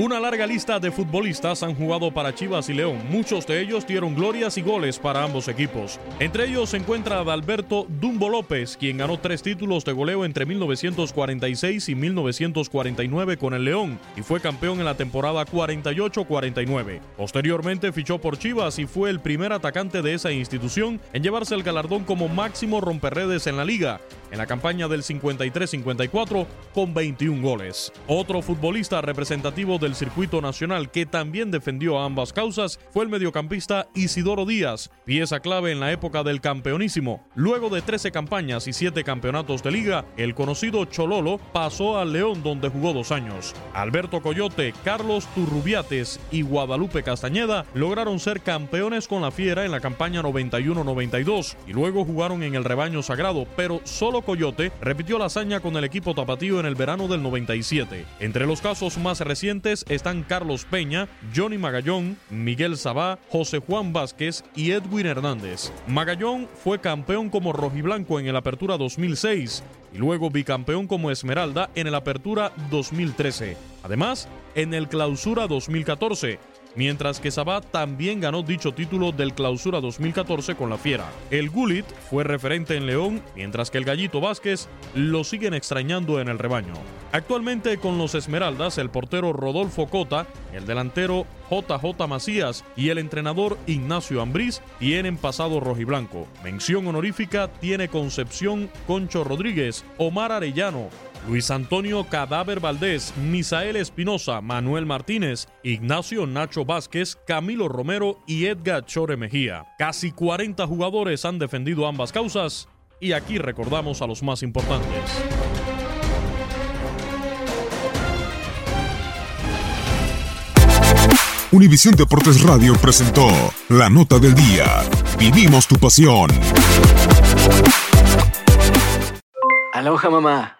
Una larga lista de futbolistas han jugado para Chivas y León. Muchos de ellos dieron glorias y goles para ambos equipos. Entre ellos se encuentra Adalberto Dumbo López, quien ganó tres títulos de goleo entre 1946 y 1949 con el León y fue campeón en la temporada 48-49. Posteriormente fichó por Chivas y fue el primer atacante de esa institución en llevarse el galardón como máximo romperredes en la liga en la campaña del 53-54 con 21 goles. Otro futbolista representativo del circuito nacional que también defendió a ambas causas fue el mediocampista Isidoro Díaz, pieza clave en la época del campeonísimo. Luego de 13 campañas y 7 campeonatos de liga, el conocido Chololo pasó al León donde jugó dos años. Alberto Coyote, Carlos Turrubiates y Guadalupe Castañeda lograron ser campeones con la Fiera en la campaña 91-92 y luego jugaron en el rebaño sagrado, pero solo Coyote repitió la hazaña con el equipo tapatío en el verano del 97. Entre los casos más recientes están Carlos Peña, Johnny Magallón, Miguel Sabá, José Juan Vázquez y Edwin Hernández. Magallón fue campeón como rojiblanco en el Apertura 2006 y luego bicampeón como Esmeralda en el Apertura 2013. Además, en el Clausura 2014 mientras que Sabat también ganó dicho título del Clausura 2014 con la Fiera. El Gulit fue referente en León, mientras que el Gallito Vázquez lo siguen extrañando en el rebaño. Actualmente con los Esmeraldas, el portero Rodolfo Cota, el delantero JJ Macías y el entrenador Ignacio Ambriz tienen pasado rojiblanco. Mención honorífica tiene Concepción Concho Rodríguez, Omar Arellano, Luis Antonio Cadáver Valdés, Misael Espinosa, Manuel Martínez, Ignacio Nacho Vázquez, Camilo Romero y Edgar Chore Mejía. Casi 40 jugadores han defendido ambas causas y aquí recordamos a los más importantes. Univisión Deportes Radio presentó La Nota del Día. Vivimos tu pasión. Aloha mamá.